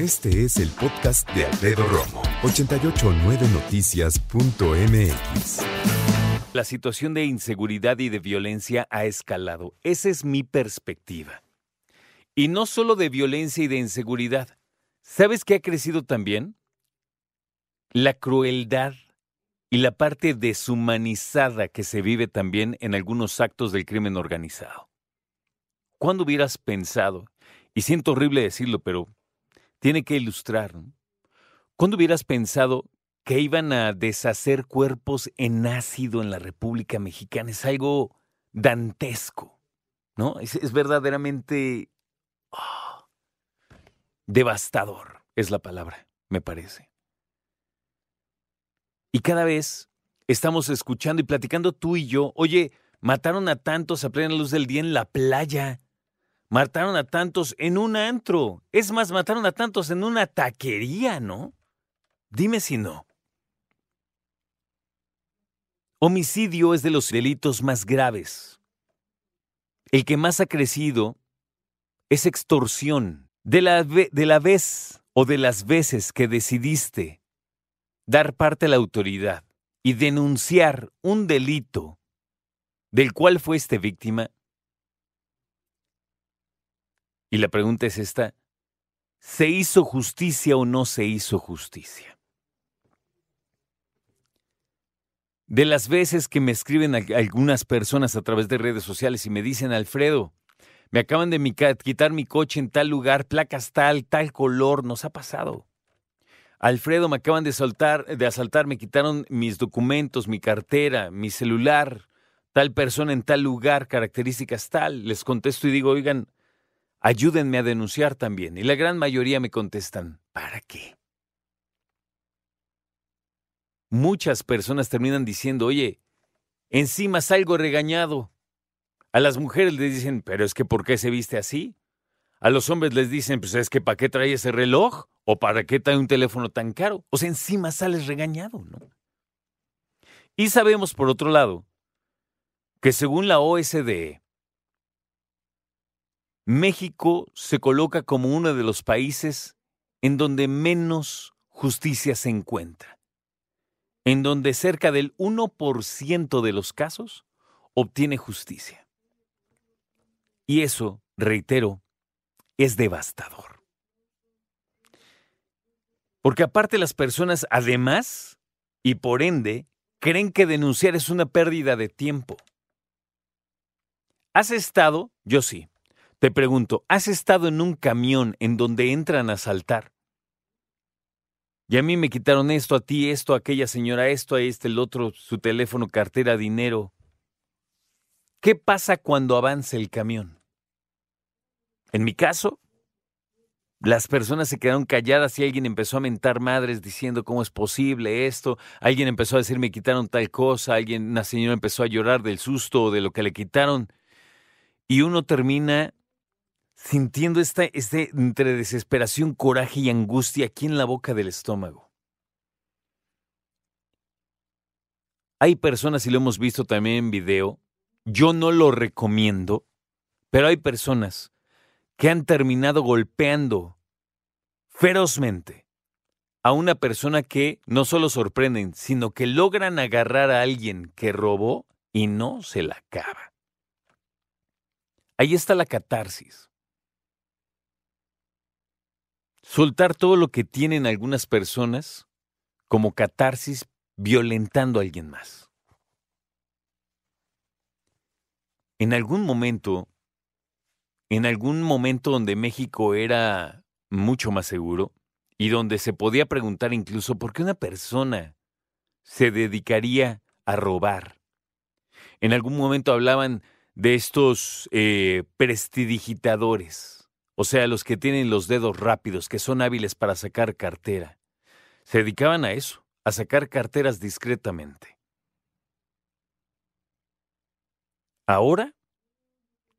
Este es el podcast de Alfredo Romo, 889noticias.mx. La situación de inseguridad y de violencia ha escalado. Esa es mi perspectiva. Y no solo de violencia y de inseguridad. ¿Sabes qué ha crecido también? La crueldad y la parte deshumanizada que se vive también en algunos actos del crimen organizado. ¿Cuándo hubieras pensado? Y siento horrible decirlo, pero tiene que ilustrar. ¿Cuándo hubieras pensado que iban a deshacer cuerpos en ácido en la República Mexicana? Es algo dantesco, ¿no? Es, verdaderamente ah, devastador, es la palabra, me parece. Y cada vez estamos escuchando y platicando tú y yo, oye, mataron a tantos a plena luz del día en la playa. Mataron a tantos en un antro. Es más, mataron a tantos en una taquería, ¿no? Dime si no. Homicidio es de los delitos más graves. El que más ha crecido es extorsión. De la, de la vez o de las veces que decidiste dar parte a la autoridad y denunciar un delito del cual fuiste víctima, y la pregunta es esta, ¿se hizo justicia o no se hizo justicia? De las veces que me escriben algunas personas a través de redes sociales y me dicen, Alfredo, me acaban de quitar mi coche en tal lugar, placas tal, tal color, nos ha pasado. Alfredo, me acaban de, soltar, de asaltar, me quitaron mis documentos, mi cartera, mi celular, tal persona en tal lugar, características tal. Les contesto y digo, oigan, ayúdenme a denunciar también. Y la gran mayoría me contestan, ¿para qué? Muchas personas terminan diciendo, oye, encima salgo regañado. A las mujeres les dicen, pero es que ¿por qué se viste así? A los hombres les dicen, pues es que ¿para qué trae ese reloj? ¿O para qué trae un teléfono tan caro? O sea, encima sales regañado, ¿no? Y sabemos, por otro lado, que según la OSDE, México se coloca como uno de los países en donde menos justicia se encuentra, en donde cerca del 1% de los casos obtiene justicia. Y eso, reitero, es devastador. Porque aparte las personas, además, y por ende, creen que denunciar es una pérdida de tiempo. ¿Has estado? Yo sí te pregunto, ¿has estado en un camión en donde entran a asaltar? Y a mí me quitaron esto, a ti esto, a aquella señora esto, a este, el otro, su teléfono, cartera, dinero. ¿Qué pasa cuando avanza el camión? En mi caso, las personas se quedaron calladas y alguien empezó a mentar madres diciendo cómo es posible esto. Alguien empezó a decir me quitaron tal cosa. Alguien, una señora empezó a llorar del susto o de lo que le quitaron. Y uno termina sintiendo esta, este entre desesperación, coraje y angustia aquí en la boca del estómago. Hay personas, y lo hemos visto también en video, yo no lo recomiendo, pero hay personas que han terminado golpeando ferozmente a una persona que no solo sorprenden, sino que logran agarrar a alguien que robó y no se la acaba. Ahí está la catarsis soltar todo lo que tienen algunas personas como catarsis violentando a alguien más. En algún momento, en algún momento donde México era mucho más seguro y donde se podía preguntar incluso por qué una persona se dedicaría a robar. En algún momento hablaban de estos eh, prestidigitadores o sea, los que tienen los dedos rápidos, que son hábiles para sacar cartera. Se dedicaban a eso, a sacar carteras discretamente. Ahora,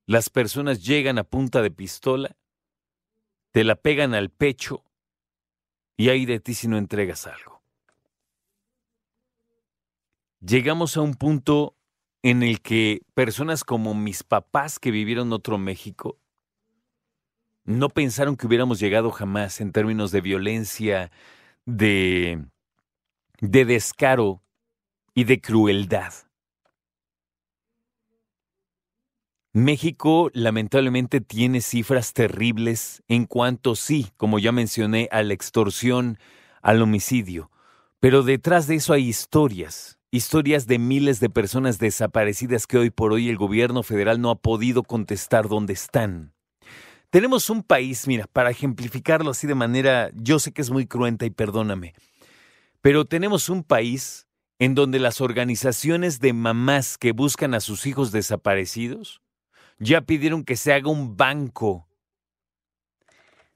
las personas llegan a punta de pistola, te la pegan al pecho y hay de ti si no entregas algo. Llegamos a un punto en el que personas como mis papás que vivieron otro México no pensaron que hubiéramos llegado jamás en términos de violencia, de, de descaro y de crueldad. México lamentablemente tiene cifras terribles en cuanto sí, como ya mencioné, a la extorsión, al homicidio. Pero detrás de eso hay historias, historias de miles de personas desaparecidas que hoy por hoy el gobierno federal no ha podido contestar dónde están. Tenemos un país, mira, para ejemplificarlo así de manera, yo sé que es muy cruenta y perdóname, pero tenemos un país en donde las organizaciones de mamás que buscan a sus hijos desaparecidos ya pidieron que se haga un banco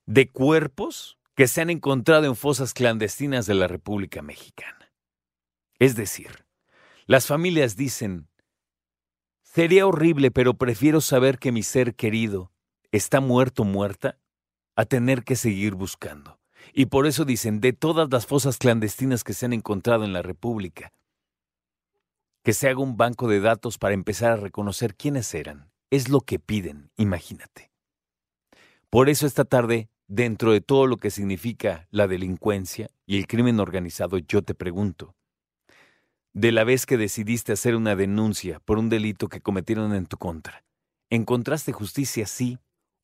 de cuerpos que se han encontrado en fosas clandestinas de la República Mexicana. Es decir, las familias dicen, sería horrible, pero prefiero saber que mi ser querido está muerto o muerta a tener que seguir buscando. Y por eso dicen, de todas las fosas clandestinas que se han encontrado en la República, que se haga un banco de datos para empezar a reconocer quiénes eran es lo que piden, imagínate. Por eso esta tarde, dentro de todo lo que significa la delincuencia y el crimen organizado, yo te pregunto, de la vez que decidiste hacer una denuncia por un delito que cometieron en tu contra, ¿encontraste justicia sí